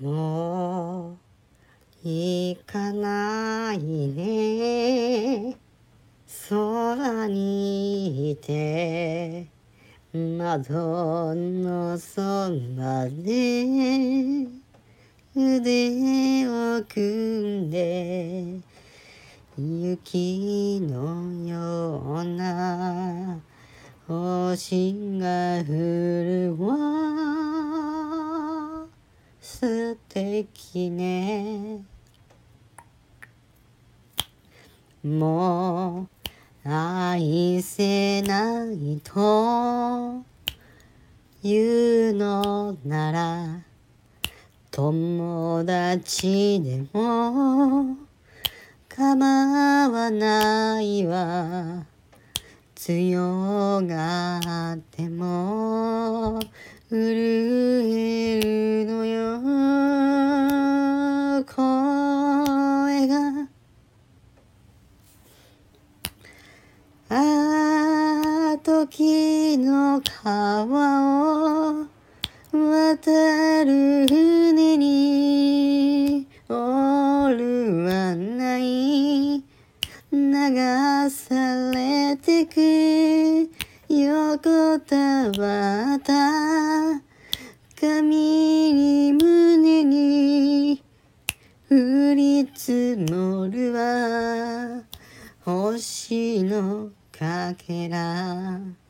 もう行かないね。空にいて窓のそばで腕を組んで雪のような星が降るわ素敵ね。もう愛せないと。いうのなら友達でも。構わないわ。強がっても。震え時の川を渡る船にオールはない。流されてく横たわった髪に胸に降り積もるわ。星のかけら